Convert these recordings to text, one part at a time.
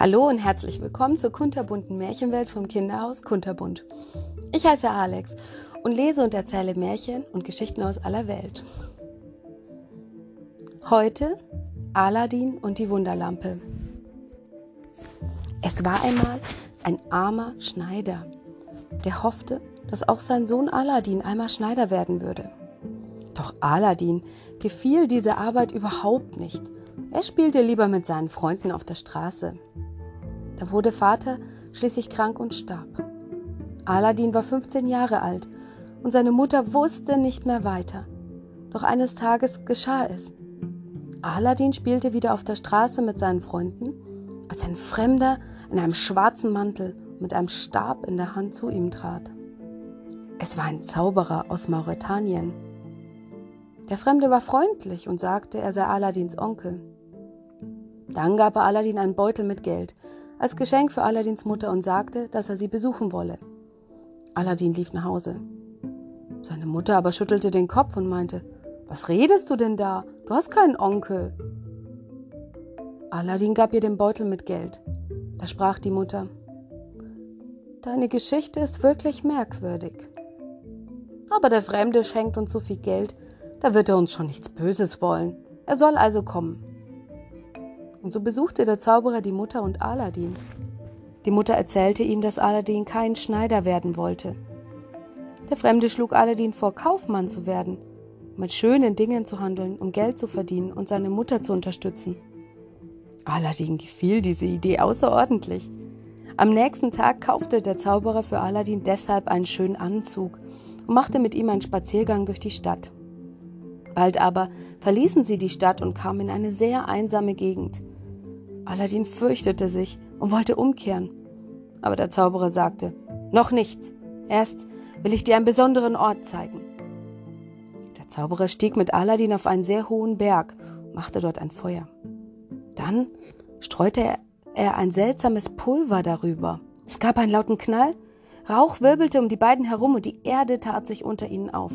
Hallo und herzlich willkommen zur kunterbunten Märchenwelt vom Kinderhaus Kunterbunt. Ich heiße Alex und lese und erzähle Märchen und Geschichten aus aller Welt. Heute Aladin und die Wunderlampe. Es war einmal ein armer Schneider, der hoffte, dass auch sein Sohn Aladin einmal Schneider werden würde. Doch Aladin gefiel diese Arbeit überhaupt nicht. Er spielte lieber mit seinen Freunden auf der Straße. Da wurde Vater schließlich krank und starb. Aladin war 15 Jahre alt und seine Mutter wusste nicht mehr weiter. Doch eines Tages geschah es. Aladin spielte wieder auf der Straße mit seinen Freunden, als ein Fremder in einem schwarzen Mantel mit einem Stab in der Hand zu ihm trat. Es war ein Zauberer aus Mauretanien. Der Fremde war freundlich und sagte, er sei Aladins Onkel. Dann gab er Aladin einen Beutel mit Geld, als Geschenk für Aladins Mutter und sagte, dass er sie besuchen wolle. Aladin lief nach Hause. Seine Mutter aber schüttelte den Kopf und meinte, was redest du denn da? Du hast keinen Onkel. Aladin gab ihr den Beutel mit Geld. Da sprach die Mutter, Deine Geschichte ist wirklich merkwürdig. Aber der Fremde schenkt uns so viel Geld, da wird er uns schon nichts Böses wollen. Er soll also kommen. Und so besuchte der Zauberer die Mutter und Aladin. Die Mutter erzählte ihm, dass Aladin kein Schneider werden wollte. Der Fremde schlug Aladin vor, Kaufmann zu werden, mit schönen Dingen zu handeln, um Geld zu verdienen und seine Mutter zu unterstützen. Aladin gefiel diese Idee außerordentlich. Am nächsten Tag kaufte der Zauberer für Aladin deshalb einen schönen Anzug und machte mit ihm einen Spaziergang durch die Stadt. Bald aber verließen sie die Stadt und kamen in eine sehr einsame Gegend. Aladdin fürchtete sich und wollte umkehren. Aber der Zauberer sagte, noch nicht. Erst will ich dir einen besonderen Ort zeigen. Der Zauberer stieg mit Aladdin auf einen sehr hohen Berg machte dort ein Feuer. Dann streute er ein seltsames Pulver darüber. Es gab einen lauten Knall, Rauch wirbelte um die beiden herum und die Erde tat sich unter ihnen auf.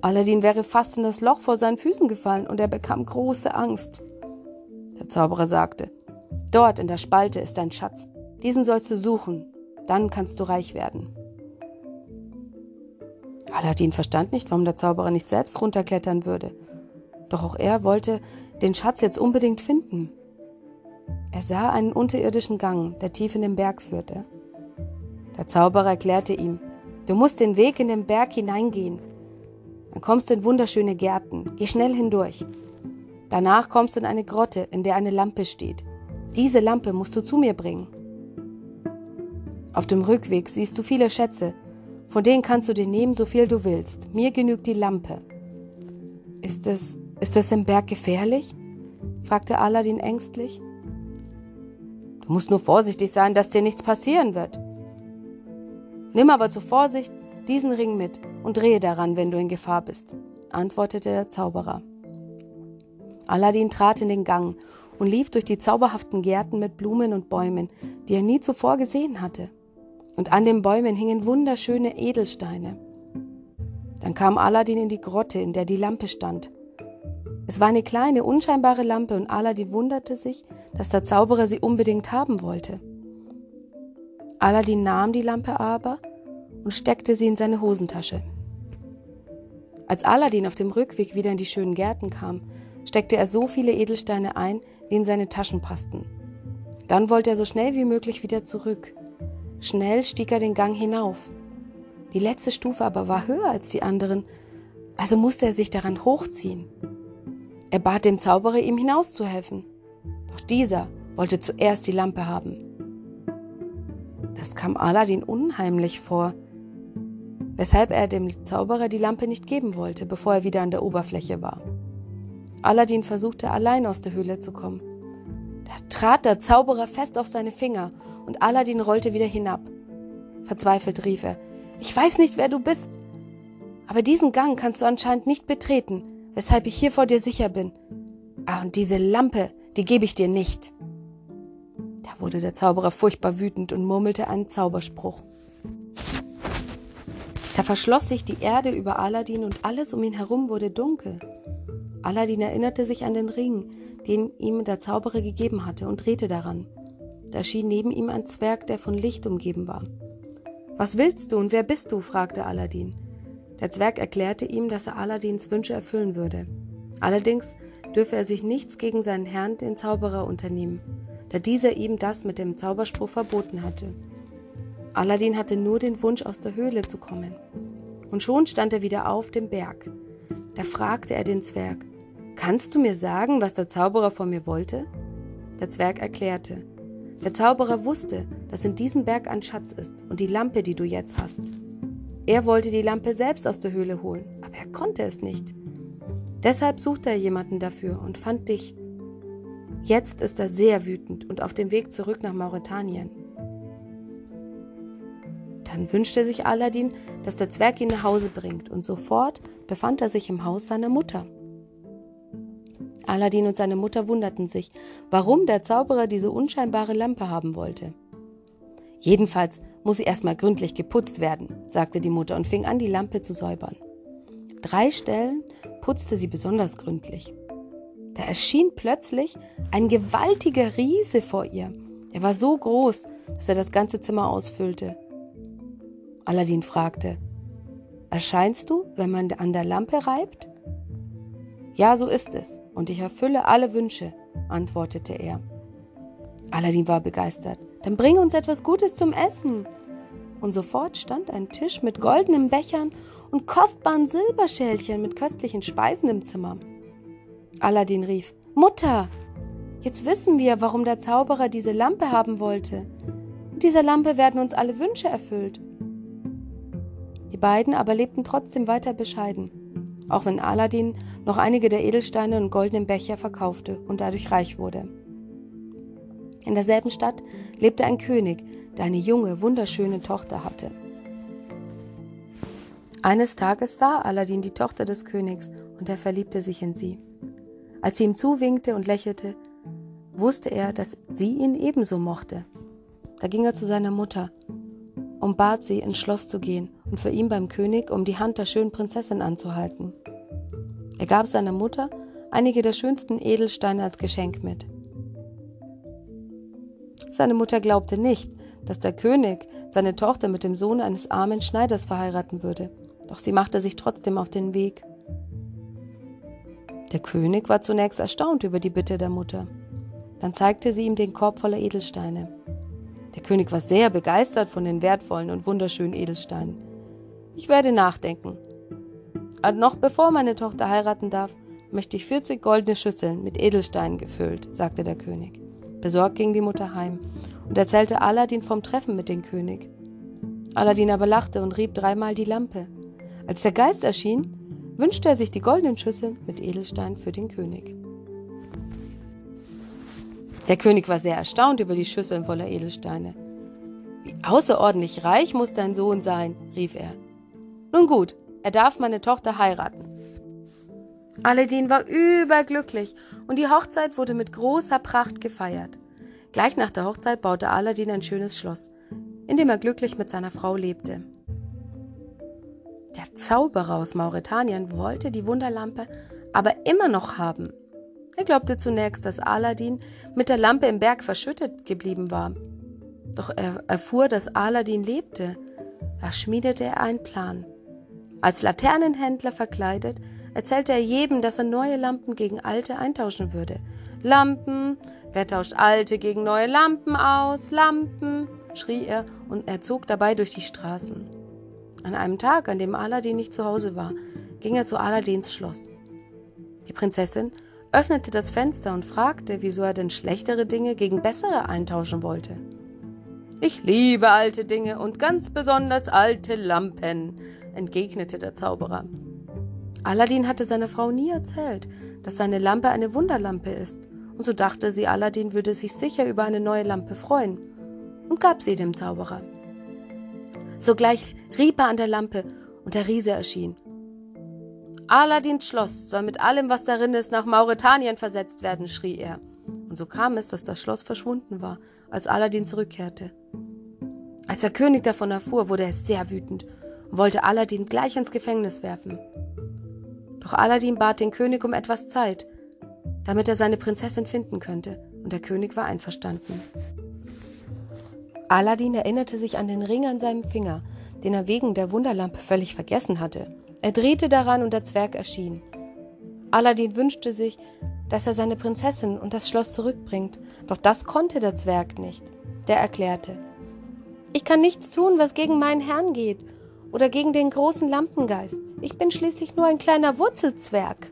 Aladdin wäre fast in das Loch vor seinen Füßen gefallen und er bekam große Angst. Der Zauberer sagte, Dort in der Spalte ist dein Schatz. Diesen sollst du suchen, dann kannst du reich werden. Aladdin verstand nicht, warum der Zauberer nicht selbst runterklettern würde. Doch auch er wollte den Schatz jetzt unbedingt finden. Er sah einen unterirdischen Gang, der tief in den Berg führte. Der Zauberer erklärte ihm, du musst den Weg in den Berg hineingehen. Dann kommst du in wunderschöne Gärten. Geh schnell hindurch. Danach kommst du in eine Grotte, in der eine Lampe steht. Diese Lampe musst du zu mir bringen. Auf dem Rückweg siehst du viele Schätze. Von denen kannst du dir nehmen, so viel du willst. Mir genügt die Lampe. Ist es, ist es im Berg gefährlich? fragte Aladdin ängstlich. Du musst nur vorsichtig sein, dass dir nichts passieren wird. Nimm aber zur Vorsicht diesen Ring mit und drehe daran, wenn du in Gefahr bist, antwortete der Zauberer. Aladdin trat in den Gang und lief durch die zauberhaften Gärten mit Blumen und Bäumen, die er nie zuvor gesehen hatte. Und an den Bäumen hingen wunderschöne Edelsteine. Dann kam Aladdin in die Grotte, in der die Lampe stand. Es war eine kleine, unscheinbare Lampe und Aladdin wunderte sich, dass der Zauberer sie unbedingt haben wollte. Aladdin nahm die Lampe aber und steckte sie in seine Hosentasche. Als Aladdin auf dem Rückweg wieder in die schönen Gärten kam, steckte er so viele Edelsteine ein, wie in seine Taschen passten. Dann wollte er so schnell wie möglich wieder zurück. Schnell stieg er den Gang hinauf. Die letzte Stufe aber war höher als die anderen, also musste er sich daran hochziehen. Er bat dem Zauberer, ihm hinauszuhelfen. Doch dieser wollte zuerst die Lampe haben. Das kam Aladdin unheimlich vor, weshalb er dem Zauberer die Lampe nicht geben wollte, bevor er wieder an der Oberfläche war. Aladdin versuchte allein aus der Höhle zu kommen. Da trat der Zauberer fest auf seine Finger und Aladdin rollte wieder hinab. Verzweifelt rief er, ich weiß nicht, wer du bist, aber diesen Gang kannst du anscheinend nicht betreten, weshalb ich hier vor dir sicher bin. Ah, und diese Lampe, die gebe ich dir nicht. Da wurde der Zauberer furchtbar wütend und murmelte einen Zauberspruch. Da verschloss sich die Erde über Aladdin und alles um ihn herum wurde dunkel. Aladdin erinnerte sich an den Ring, den ihm der Zauberer gegeben hatte, und drehte daran. Da erschien neben ihm ein Zwerg, der von Licht umgeben war. Was willst du und wer bist du? fragte Aladdin. Der Zwerg erklärte ihm, dass er Aladdins Wünsche erfüllen würde. Allerdings dürfe er sich nichts gegen seinen Herrn, den Zauberer, unternehmen, da dieser ihm das mit dem Zauberspruch verboten hatte. Aladdin hatte nur den Wunsch, aus der Höhle zu kommen. Und schon stand er wieder auf dem Berg. Da fragte er den Zwerg, Kannst du mir sagen, was der Zauberer von mir wollte? Der Zwerg erklärte, der Zauberer wusste, dass in diesem Berg ein Schatz ist und die Lampe, die du jetzt hast. Er wollte die Lampe selbst aus der Höhle holen, aber er konnte es nicht. Deshalb suchte er jemanden dafür und fand dich. Jetzt ist er sehr wütend und auf dem Weg zurück nach Mauretanien. Dann wünschte sich Aladdin, dass der Zwerg ihn nach Hause bringt, und sofort befand er sich im Haus seiner Mutter. Aladdin und seine Mutter wunderten sich, warum der Zauberer diese unscheinbare Lampe haben wollte. Jedenfalls muss sie erstmal gründlich geputzt werden, sagte die Mutter und fing an, die Lampe zu säubern. Drei Stellen putzte sie besonders gründlich. Da erschien plötzlich ein gewaltiger Riese vor ihr. Er war so groß, dass er das ganze Zimmer ausfüllte. Aladdin fragte, Erscheinst du, wenn man an der Lampe reibt? Ja, so ist es, und ich erfülle alle Wünsche, antwortete er. Aladdin war begeistert. Dann bring uns etwas Gutes zum Essen. Und sofort stand ein Tisch mit goldenen Bechern und kostbaren Silberschälchen mit köstlichen Speisen im Zimmer. Aladdin rief: Mutter, jetzt wissen wir, warum der Zauberer diese Lampe haben wollte. Mit dieser Lampe werden uns alle Wünsche erfüllt. Die beiden aber lebten trotzdem weiter bescheiden, auch wenn Aladdin noch einige der Edelsteine und goldenen Becher verkaufte und dadurch reich wurde. In derselben Stadt lebte ein König, der eine junge, wunderschöne Tochter hatte. Eines Tages sah Aladdin die Tochter des Königs und er verliebte sich in sie. Als sie ihm zuwinkte und lächelte, wusste er, dass sie ihn ebenso mochte. Da ging er zu seiner Mutter und bat sie, ins Schloss zu gehen und für ihn beim König um die Hand der schönen Prinzessin anzuhalten. Er gab seiner Mutter einige der schönsten Edelsteine als Geschenk mit. Seine Mutter glaubte nicht, dass der König seine Tochter mit dem Sohn eines armen Schneiders verheiraten würde, doch sie machte sich trotzdem auf den Weg. Der König war zunächst erstaunt über die Bitte der Mutter. Dann zeigte sie ihm den Korb voller Edelsteine. Der König war sehr begeistert von den wertvollen und wunderschönen Edelsteinen. Ich werde nachdenken. Und noch bevor meine Tochter heiraten darf, möchte ich 40 goldene Schüsseln mit Edelsteinen gefüllt, sagte der König. Besorgt ging die Mutter heim und erzählte Aladdin vom Treffen mit dem König. Aladdin aber lachte und rieb dreimal die Lampe. Als der Geist erschien, wünschte er sich die goldenen Schüsseln mit Edelsteinen für den König. Der König war sehr erstaunt über die Schüsseln voller Edelsteine. Wie außerordentlich reich muss dein Sohn sein, rief er. Nun gut, er darf meine Tochter heiraten. Aladdin war überglücklich und die Hochzeit wurde mit großer Pracht gefeiert. Gleich nach der Hochzeit baute Aladdin ein schönes Schloss, in dem er glücklich mit seiner Frau lebte. Der Zauberer aus Mauretanien wollte die Wunderlampe aber immer noch haben. Er glaubte zunächst, dass Aladdin mit der Lampe im Berg verschüttet geblieben war. Doch er erfuhr, dass Aladdin lebte. Da schmiedete er einen Plan. Als Laternenhändler verkleidet, erzählte er jedem, dass er neue Lampen gegen alte eintauschen würde. Lampen, wer tauscht alte gegen neue Lampen aus? Lampen, schrie er und er zog dabei durch die Straßen. An einem Tag, an dem Aladdin nicht zu Hause war, ging er zu Aladdins Schloss. Die Prinzessin öffnete das Fenster und fragte, wieso er denn schlechtere Dinge gegen bessere eintauschen wollte. Ich liebe alte Dinge und ganz besonders alte Lampen, entgegnete der Zauberer. Aladdin hatte seiner Frau nie erzählt, dass seine Lampe eine Wunderlampe ist, und so dachte sie, Aladdin würde sich sicher über eine neue Lampe freuen, und gab sie dem Zauberer. Sogleich rieb er an der Lampe, und der Riese erschien. Aladdins Schloss soll mit allem, was darin ist, nach Mauretanien versetzt werden, schrie er. Und so kam es, dass das Schloss verschwunden war, als Aladdin zurückkehrte. Als der König davon erfuhr, wurde er sehr wütend und wollte Aladdin gleich ins Gefängnis werfen. Doch Aladdin bat den König um etwas Zeit, damit er seine Prinzessin finden könnte, und der König war einverstanden. Aladdin erinnerte sich an den Ring an seinem Finger, den er wegen der Wunderlampe völlig vergessen hatte. Er drehte daran und der Zwerg erschien. Aladdin wünschte sich, dass er seine Prinzessin und das Schloss zurückbringt, doch das konnte der Zwerg nicht. Der erklärte, ich kann nichts tun, was gegen meinen Herrn geht oder gegen den großen Lampengeist. Ich bin schließlich nur ein kleiner Wurzelzwerg.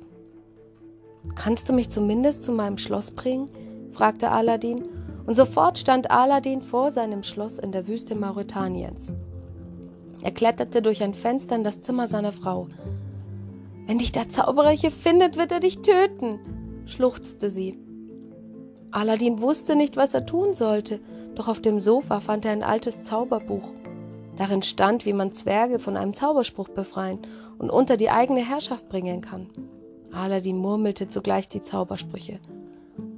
Kannst du mich zumindest zu meinem Schloss bringen? fragte Aladdin, und sofort stand Aladdin vor seinem Schloss in der Wüste Mauretaniens. Er kletterte durch ein Fenster in das Zimmer seiner Frau. Wenn dich der Zauberer hier findet, wird er dich töten, schluchzte sie. Aladdin wusste nicht, was er tun sollte, doch auf dem Sofa fand er ein altes Zauberbuch. Darin stand, wie man Zwerge von einem Zauberspruch befreien und unter die eigene Herrschaft bringen kann. Aladdin murmelte zugleich die Zaubersprüche.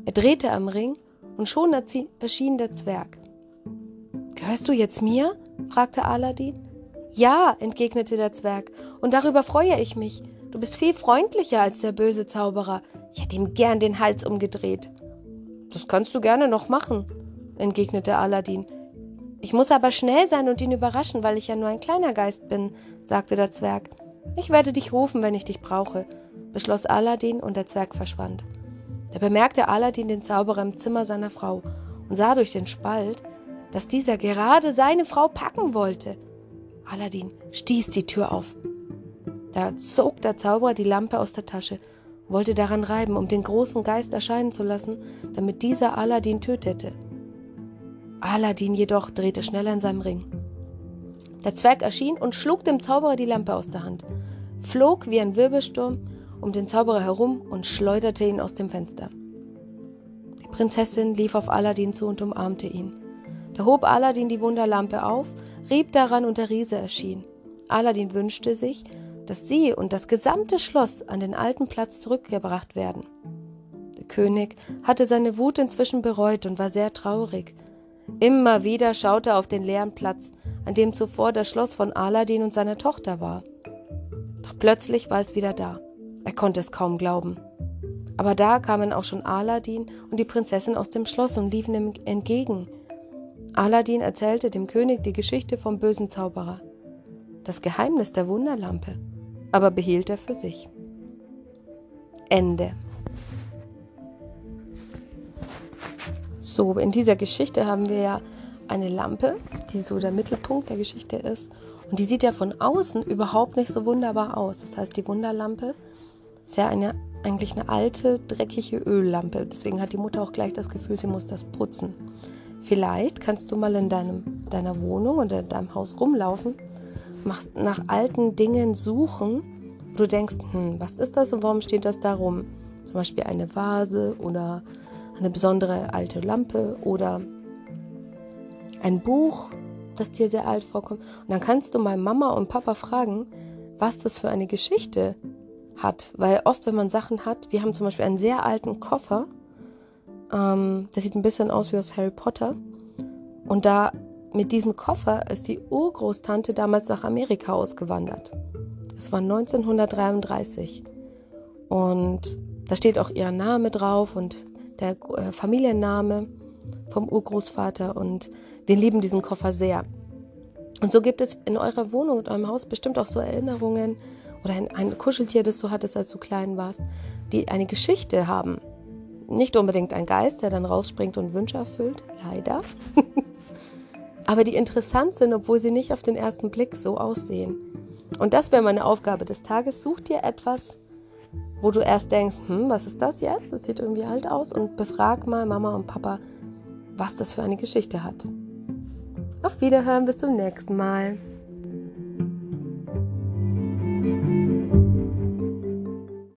Er drehte am Ring und schon erschien der Zwerg. Gehörst du jetzt mir? fragte Aladdin. Ja, entgegnete der Zwerg, und darüber freue ich mich. Du bist viel freundlicher als der böse Zauberer. Ich hätte ihm gern den Hals umgedreht. Das kannst du gerne noch machen, entgegnete Aladdin. Ich muss aber schnell sein und ihn überraschen, weil ich ja nur ein kleiner Geist bin, sagte der Zwerg. Ich werde dich rufen, wenn ich dich brauche, beschloss Aladdin und der Zwerg verschwand. Da bemerkte Aladdin den Zauberer im Zimmer seiner Frau und sah durch den Spalt, dass dieser gerade seine Frau packen wollte. Aladdin stieß die Tür auf. Da zog der Zauberer die Lampe aus der Tasche, wollte daran reiben, um den großen Geist erscheinen zu lassen, damit dieser Aladdin tötete. Aladdin jedoch drehte schneller in seinem Ring. Der Zwerg erschien und schlug dem Zauberer die Lampe aus der Hand, flog wie ein Wirbelsturm um den Zauberer herum und schleuderte ihn aus dem Fenster. Die Prinzessin lief auf Aladdin zu und umarmte ihn. Da hob Aladdin die Wunderlampe auf, rieb daran und der Riese erschien. Aladdin wünschte sich, dass sie und das gesamte Schloss an den alten Platz zurückgebracht werden. Der König hatte seine Wut inzwischen bereut und war sehr traurig. Immer wieder schaute er auf den leeren Platz, an dem zuvor das Schloss von Aladdin und seiner Tochter war. Doch plötzlich war es wieder da. Er konnte es kaum glauben. Aber da kamen auch schon Aladdin und die Prinzessin aus dem Schloss und liefen ihm entgegen. Aladdin erzählte dem König die Geschichte vom bösen Zauberer, das Geheimnis der Wunderlampe, aber behielt er für sich. Ende. So, in dieser Geschichte haben wir ja eine Lampe, die so der Mittelpunkt der Geschichte ist. Und die sieht ja von außen überhaupt nicht so wunderbar aus. Das heißt, die Wunderlampe ist ja eine, eigentlich eine alte, dreckige Öllampe. Deswegen hat die Mutter auch gleich das Gefühl, sie muss das putzen. Vielleicht kannst du mal in deinem, deiner Wohnung oder in deinem Haus rumlaufen, machst nach alten Dingen suchen, wo du denkst, hm, was ist das und warum steht das da rum? Zum Beispiel eine Vase oder eine besondere alte Lampe oder ein Buch, das dir sehr alt vorkommt. Und dann kannst du mal Mama und Papa fragen, was das für eine Geschichte hat. Weil oft, wenn man Sachen hat, wir haben zum Beispiel einen sehr alten Koffer, ähm, der sieht ein bisschen aus wie aus Harry Potter. Und da mit diesem Koffer ist die Urgroßtante damals nach Amerika ausgewandert. Das war 1933. Und da steht auch ihr Name drauf und der äh, Familienname vom Urgroßvater. Und wir lieben diesen Koffer sehr. Und so gibt es in eurer Wohnung und eurem Haus bestimmt auch so Erinnerungen oder ein, ein Kuscheltier, das du hattest, als du klein warst, die eine Geschichte haben. Nicht unbedingt ein Geist, der dann rausspringt und Wünsche erfüllt, leider. Aber die interessant sind, obwohl sie nicht auf den ersten Blick so aussehen. Und das wäre meine Aufgabe des Tages. Such dir etwas, wo du erst denkst, hm, was ist das jetzt? Das sieht irgendwie alt aus. Und befrag mal Mama und Papa, was das für eine Geschichte hat. Auf Wiederhören, bis zum nächsten Mal.